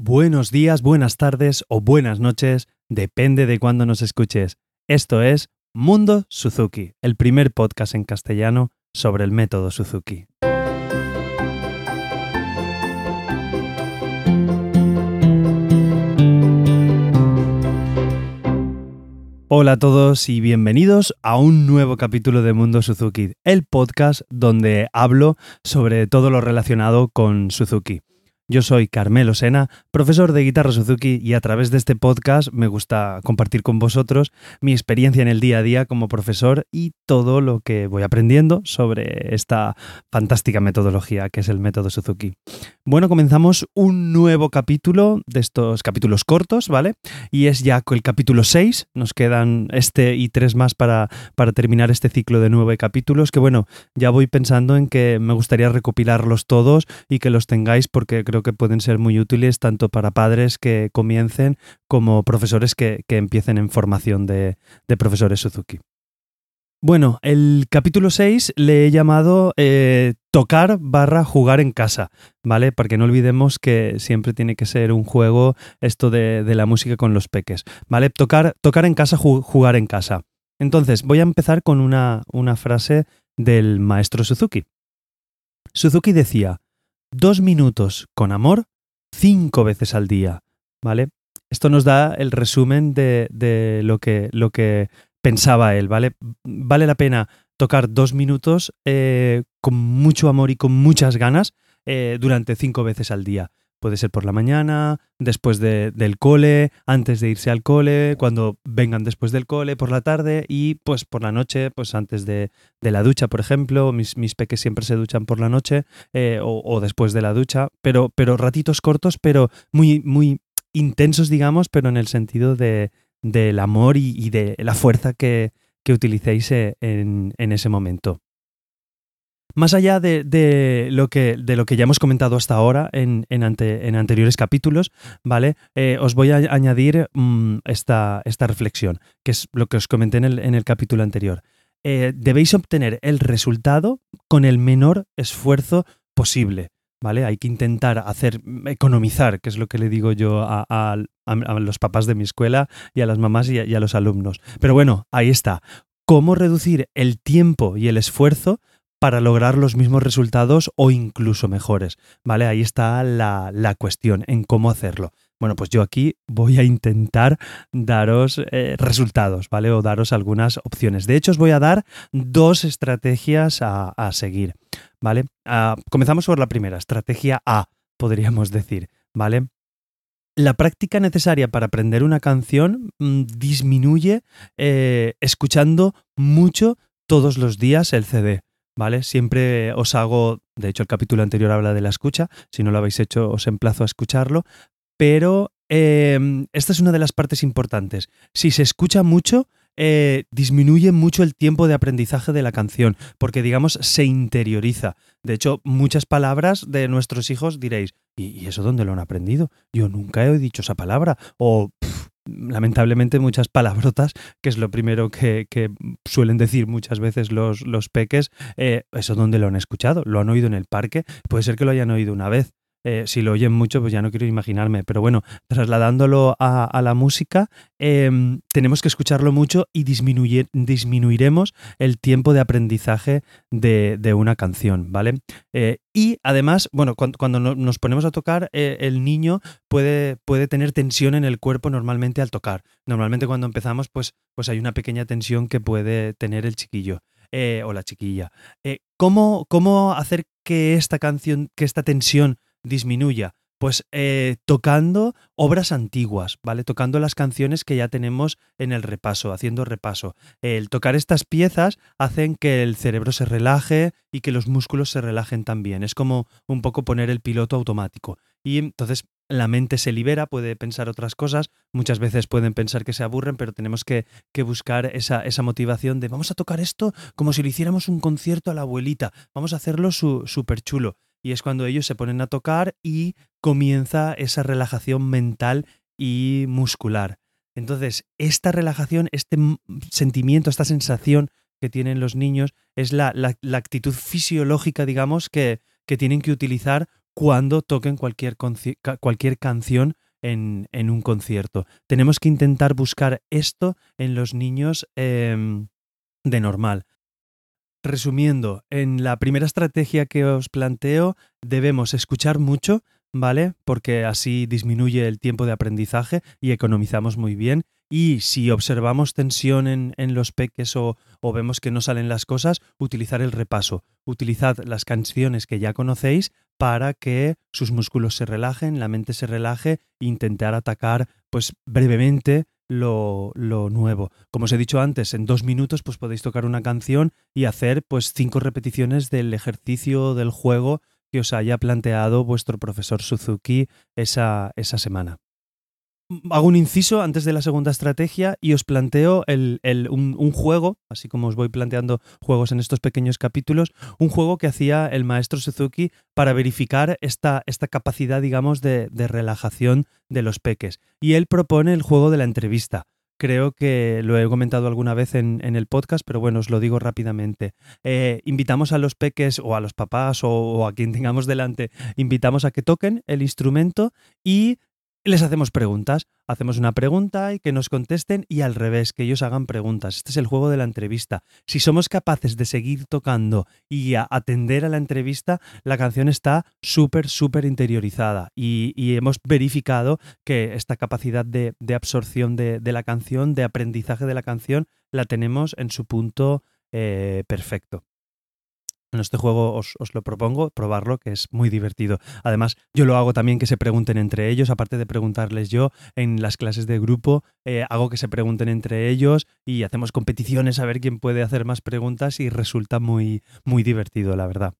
Buenos días, buenas tardes o buenas noches, depende de cuándo nos escuches. Esto es Mundo Suzuki, el primer podcast en castellano sobre el método Suzuki. Hola a todos y bienvenidos a un nuevo capítulo de Mundo Suzuki, el podcast donde hablo sobre todo lo relacionado con Suzuki. Yo soy Carmelo Sena, profesor de guitarra Suzuki y a través de este podcast me gusta compartir con vosotros mi experiencia en el día a día como profesor y todo lo que voy aprendiendo sobre esta fantástica metodología que es el método Suzuki. Bueno, comenzamos un nuevo capítulo de estos capítulos cortos, ¿vale? Y es ya el capítulo 6, nos quedan este y tres más para, para terminar este ciclo de nueve capítulos que bueno, ya voy pensando en que me gustaría recopilarlos todos y que los tengáis porque creo que pueden ser muy útiles tanto para padres que comiencen como profesores que, empiecen en formación de, profesores Suzuki. Bueno, el capítulo 6 le he llamado eh, tocar barra jugar en casa, ¿vale? Porque no olvidemos que siempre tiene que ser un juego esto de, la música con los peques, ¿vale? Tocar, tocar en casa, jugar en casa. Entonces, voy a empezar con una, una frase del maestro Suzuki. Suzuki decía, dos minutos con amor cinco veces al día, ¿vale? Esto nos da el resumen de, lo, que, lo, que, pensaba él, ¿vale? Vale la pena tocar dos minutos eh, con mucho amor y con muchas ganas eh, durante cinco veces al día. Puede ser por la mañana, después del cole, antes de irse al cole, cuando vengan después del cole, por la tarde y pues por la noche, pues antes de, la ducha, por ejemplo. Mis, mis, peques siempre se duchan por la noche eh, o, después de la ducha, pero, pero ratitos cortos, pero muy, muy intensos, digamos, pero en el sentido de, del amor y, de la fuerza que, que utilicéis eh, en, en ese momento. Más allá de, lo que, de, lo que, ya hemos comentado hasta ahora en, anteriores capítulos, ¿vale? Eh, os voy a añadir mm, esta, esta, reflexión, que es lo que os comenté en el, capítulo anterior. Eh, debéis obtener el resultado con el menor esfuerzo posible. ¿Vale? Hay que intentar hacer, economizar, que es lo que le digo yo a, los papás de mi escuela y a las mamás y a los alumnos. Pero bueno, ahí está. ¿Cómo reducir el tiempo y el esfuerzo para lograr los mismos resultados o incluso mejores. ¿Vale? Ahí está la, cuestión en cómo hacerlo. Bueno, pues yo aquí voy a intentar daros eh, resultados, ¿vale? O daros algunas opciones. De hecho, os voy a dar dos estrategias a, seguir, ¿vale? Ah, comenzamos por la primera, estrategia A, podríamos decir, ¿vale? La práctica necesaria para aprender una canción mm, disminuye eh, escuchando mucho todos los días el CD. ¿Vale? Siempre os hago, de hecho el capítulo anterior habla de la escucha, si no lo habéis hecho os emplazo a escucharlo, pero em, esta es una de las partes importantes. Si se escucha mucho, eh, disminuye mucho el tiempo de aprendizaje de la canción, porque digamos se interioriza. De hecho, muchas palabras de nuestros hijos diréis, ¿y, eso dónde lo han aprendido? Yo nunca he dicho esa palabra. O lamentablemente muchas palabrotas, que es lo primero que, suelen decir muchas veces los, los peques, eh, eso donde lo han escuchado, lo han oído en el parque, puede ser que lo hayan oído una vez, eh, si lo oyen mucho, pues ya no quiero imaginarme. Pero bueno, trasladándolo a, la música, em, tenemos que escucharlo mucho y disminuiremos el tiempo de aprendizaje de, una canción, ¿vale? Eh, y además, bueno, cuando, nos ponemos a tocar, eh, el niño puede, puede tener tensión en el cuerpo normalmente al tocar. Normalmente cuando empezamos, pues, pues hay una pequeña tensión que puede tener el chiquillo. o la chiquilla. ¿cómo, ¿Cómo hacer que esta canción, que esta tensión disminuya? Pues eh, tocando obras antiguas, ¿vale? Tocando las canciones que ya tenemos en el repaso, haciendo repaso. El tocar estas piezas hacen que el cerebro se relaje y que los músculos se relajen también. Es como un poco poner el piloto automático. Y entonces la mente se libera, puede pensar otras cosas, muchas veces pueden pensar que se aburren, pero tenemos que, buscar esa, esa, motivación de vamos a tocar esto como si le hiciéramos un concierto a la abuelita, vamos a hacerlo súper chulo y es cuando ellos se ponen a tocar y comienza esa relajación mental y muscular. Entonces, esta relajación, este sentimiento, esta sensación que tienen los niños es la, actitud fisiológica, digamos, que, que tienen que utilizar cuando toquen cualquier, cualquier canción en, un concierto. Tenemos que intentar buscar esto en los niños em, de normal. Resumiendo, en la primera estrategia que os planteo debemos escuchar mucho, ¿vale? Porque así disminuye el tiempo de aprendizaje y economizamos muy bien. Y si observamos tensión en, los peques o, o, vemos que no salen las cosas, utilizar el repaso. Utilizad las canciones que ya conocéis para que sus músculos se relajen, la mente se relaje e intentar atacar pues brevemente lo, lo, nuevo. Como os he dicho antes, en dos minutos pues podéis tocar una canción y hacer pues cinco repeticiones del ejercicio del juego que os haya planteado vuestro profesor Suzuki esa, esa semana hago un inciso antes de la segunda estrategia y os planteo un, juego, así como os voy planteando juegos en estos pequeños capítulos, un juego que hacía el maestro Suzuki para verificar esta, esta capacidad, digamos, de, relajación de los peques. Y él propone el juego de la entrevista. Creo que lo he comentado alguna vez en, el podcast, pero bueno, os lo digo rápidamente. Eh, invitamos a los peques o a los papás o a quien tengamos delante, invitamos a que toquen el instrumento y les hacemos preguntas. Hacemos una pregunta y que nos contesten y al revés, que ellos hagan preguntas. Este es el juego de la entrevista. Si somos capaces de seguir tocando y atender a la entrevista, la canción está súper, súper interiorizada y, hemos verificado que esta capacidad de, absorción de, la canción, de aprendizaje de la canción, la tenemos en su punto eh, perfecto. En este juego os, lo propongo, probarlo, que es muy divertido. Además, yo lo hago también que se pregunten entre ellos, aparte de preguntarles yo en las clases de grupo, eh, hago que se pregunten entre ellos y hacemos competiciones a ver quién puede hacer más preguntas y resulta muy, muy divertido, la verdad.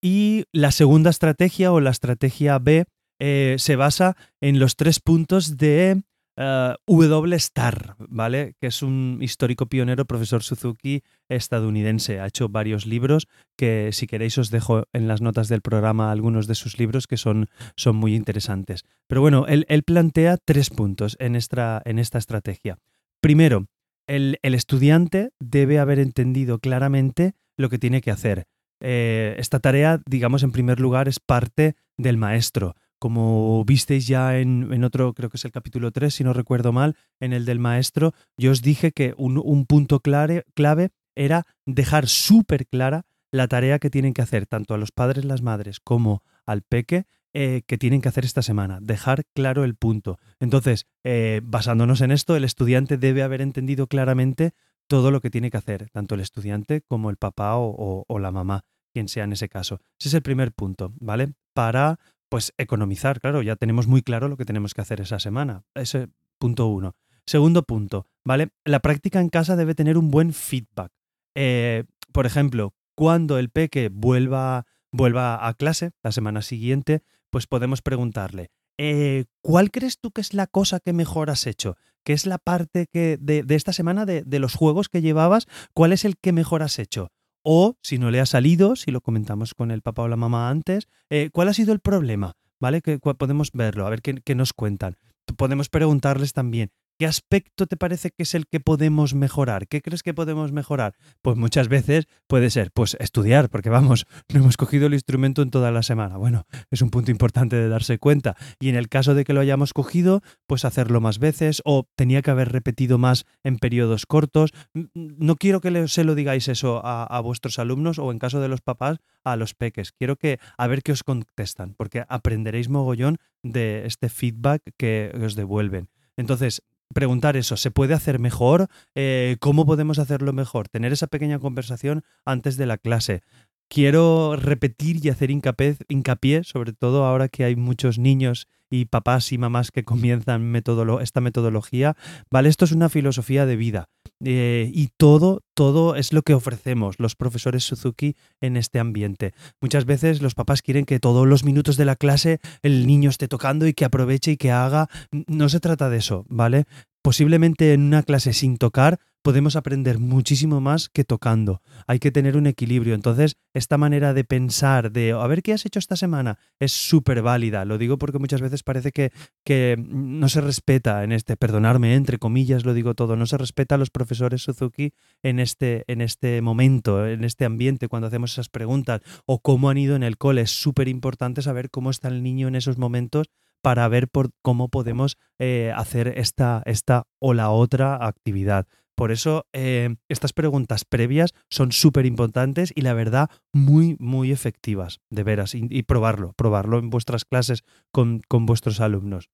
Y la segunda estrategia o la estrategia B eh, se basa en los tres puntos de Uh, w. Star, ¿vale? Que es un histórico pionero, profesor Suzuki estadounidense. Ha hecho varios libros que si queréis os dejo en las notas del programa algunos de sus libros que son, son muy interesantes. Pero bueno, él, plantea tres puntos en esta, en esta estrategia. Primero, el, estudiante debe haber entendido claramente lo que tiene que hacer. Eh, esta tarea, digamos, en primer lugar, es parte del maestro como visteis ya en, otro, creo que es el capítulo 3, si no recuerdo mal, en el del maestro, yo os dije que un, punto clave, clave era dejar súper clara la tarea que tienen que hacer tanto a los padres, las madres, como al peque, eh, que tienen que hacer esta semana. Dejar claro el punto. Entonces, eh, basándonos en esto, el estudiante debe haber entendido claramente todo lo que tiene que hacer, tanto el estudiante como el papá o, o la mamá, quien sea en ese caso. Ese es el primer punto, ¿vale? Para pues economizar, claro, ya tenemos muy claro lo que tenemos que hacer esa semana. Ese punto uno. Segundo punto, ¿vale? La práctica en casa debe tener un buen feedback. Eh, por ejemplo, cuando el peque vuelva, vuelva a clase la semana siguiente, pues podemos preguntarle, eh, ¿cuál crees tú que es la cosa que mejor has hecho? ¿Qué es la parte que de, esta semana de, de, los juegos que llevabas? ¿Cuál es el que mejor has hecho? O si no le ha salido, si lo comentamos con el papá o la mamá antes, eh, ¿cuál ha sido el problema? ¿Vale? Que podemos verlo, a ver qué, nos cuentan. Podemos preguntarles también, ¿Qué aspecto te parece que es el que podemos mejorar? ¿Qué crees que podemos mejorar? Pues muchas veces puede ser, pues estudiar, porque vamos, no hemos cogido el instrumento en toda la semana. Bueno, es un punto importante de darse cuenta. Y en el caso de que lo hayamos cogido, pues hacerlo más veces o tenía que haber repetido más en periodos cortos. No quiero que se lo digáis eso a, a vuestros alumnos o en caso de los papás a los peques. Quiero que a ver qué os contestan, porque aprenderéis mogollón de este feedback que os devuelven. Entonces, preguntar eso, ¿se puede hacer mejor? Eh, ¿Cómo podemos hacerlo mejor? Tener esa pequeña conversación antes de la clase. Quiero repetir y hacer hincapié, hincapié, sobre todo ahora que hay muchos niños y papás y mamás que comienzan esta metodología, ¿vale? Esto es una filosofía de vida. Eh, y todo, todo es lo que ofrecemos los profesores Suzuki en este ambiente. Muchas veces los papás quieren que todos los minutos de la clase el niño esté tocando y que aproveche y que haga. No se trata de eso, ¿vale? Posiblemente en una clase sin tocar podemos aprender muchísimo más que tocando. Hay que tener un equilibrio. Entonces, esta manera de pensar, de a ver qué has hecho esta semana, es súper válida. Lo digo porque muchas veces parece que, que, no se respeta en este, perdonarme, entre comillas lo digo todo, no se respeta a los profesores Suzuki en este, en este momento, en este ambiente, cuando hacemos esas preguntas, o cómo han ido en el cole. Es súper importante saber cómo está el niño en esos momentos para ver por cómo podemos eh, hacer esta, esta o la otra actividad. Por eso eh, estas preguntas previas son súper importantes y la verdad muy, muy efectivas, de veras, y, probarlo, probarlo en vuestras clases con, con, vuestros alumnos.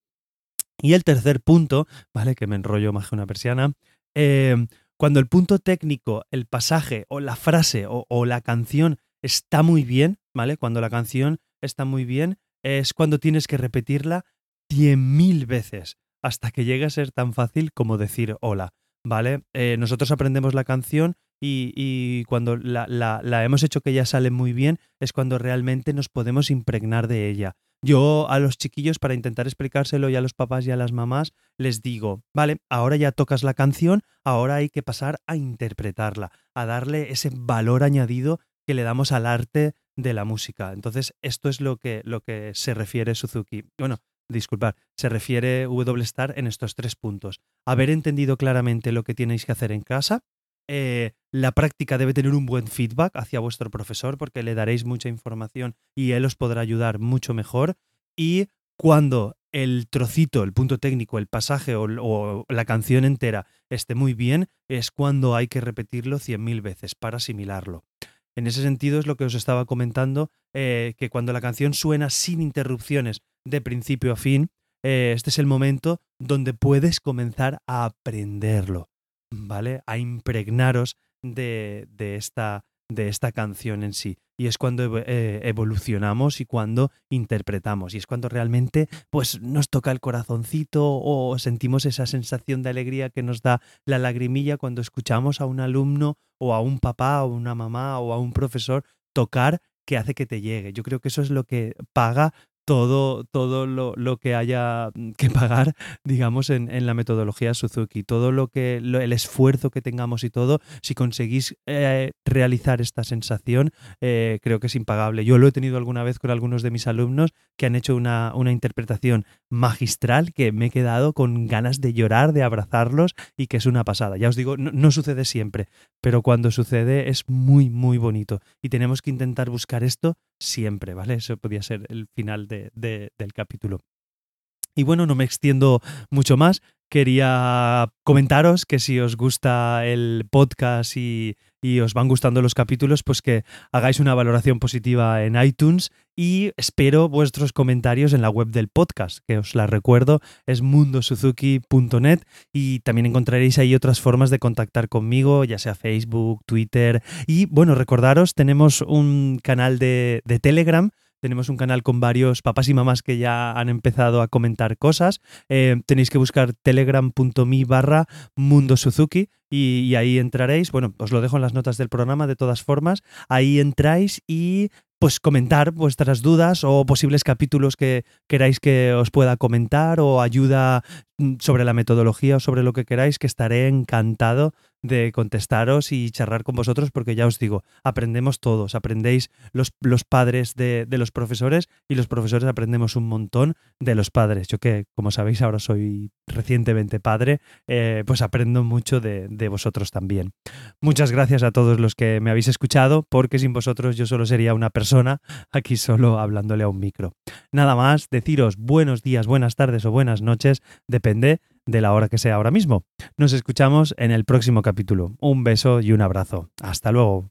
Y el tercer punto, ¿vale? Que me enrollo más que una persiana. Eh, cuando el punto técnico, el pasaje o la frase o, o la canción está muy bien, ¿vale? Cuando la canción está muy bien, es cuando tienes que repetirla cien mil veces hasta que llegue a ser tan fácil como decir hola, ¿vale? Eh, nosotros aprendemos la canción y, cuando la, la, hemos hecho que ya sale muy bien es cuando realmente nos podemos impregnar de ella. Yo a los chiquillos, para intentar explicárselo y a los papás y a las mamás, les digo, vale, ahora ya tocas la canción, ahora hay que pasar a interpretarla, a darle ese valor añadido que le damos al arte de la música. Entonces, esto es lo que, lo que se refiere Suzuki. Bueno, disculpad, se refiere W Star en estos tres puntos. Haber entendido claramente lo que tenéis que hacer en casa. Eh, la práctica debe tener un buen feedback hacia vuestro profesor porque le daréis mucha información y él os podrá ayudar mucho mejor. Y cuando el trocito, el punto técnico, el pasaje o, o la canción entera esté muy bien, es cuando hay que repetirlo cien mil veces para asimilarlo. En ese sentido es lo que os estaba comentando, eh, que cuando la canción suena sin interrupciones de principio a fin, eh, este es el momento donde puedes comenzar a aprenderlo, ¿vale? A impregnaros de, de esta, de esta canción en sí. Y es cuando eh, evolucionamos y cuando interpretamos. Y es cuando realmente pues, nos toca el corazoncito o sentimos esa sensación de alegría que nos da la lagrimilla cuando escuchamos a un alumno o a un papá o una mamá o a un profesor tocar que hace que te llegue. Yo creo que eso es lo que paga todo, todo lo, que haya mm, que pagar, digamos, en, la metodología Suzuki, todo lo que, el esfuerzo que tengamos y todo, si conseguís eh, realizar esta sensación, eh, creo que es impagable. Yo lo he tenido alguna vez con algunos de mis alumnos que han hecho una, una interpretación magistral que me he quedado con ganas de llorar, de abrazarlos y que es una pasada. Ya os digo, no sucede siempre, pero cuando sucede es muy, muy bonito y tenemos que intentar buscar esto siempre, ¿vale? Eso podría ser el final de, del capítulo. Y bueno, no me extiendo mucho más. Quería comentaros que si os gusta el podcast y, y, os van gustando los capítulos, pues que hagáis una valoración positiva en iTunes y espero vuestros comentarios en la web del podcast, que os la recuerdo, es mundosuzuki.net y también encontraréis ahí otras formas de contactar conmigo, ya sea Facebook, Twitter y bueno, recordaros, tenemos un canal de, de Telegram tenemos un canal con varios papás y mamás que ya han empezado a comentar cosas. Eh, tenéis que buscar telegram.me barra Mundo Suzuki y, y, ahí entraréis. Bueno, os lo dejo en las notas del programa de todas formas. Ahí entráis y pues comentar vuestras dudas o posibles capítulos que queráis que os pueda comentar o ayuda mm, sobre la metodología o sobre lo que queráis, que estaré encantado de contestaros y charlar con vosotros porque ya os digo, aprendemos todos, aprendéis los, los padres de, de, los profesores y los profesores aprendemos un montón de los padres. Yo que, como sabéis, ahora soy recientemente padre, eh, pues aprendo mucho de, de vosotros también. Muchas gracias a todos los que me habéis escuchado porque sin vosotros yo solo sería una persona aquí solo hablándole a un micro. Nada más, deciros buenos días, buenas tardes o buenas noches, depende de la hora que sea ahora mismo. Nos escuchamos en el próximo capítulo. Un beso y un abrazo. Hasta luego.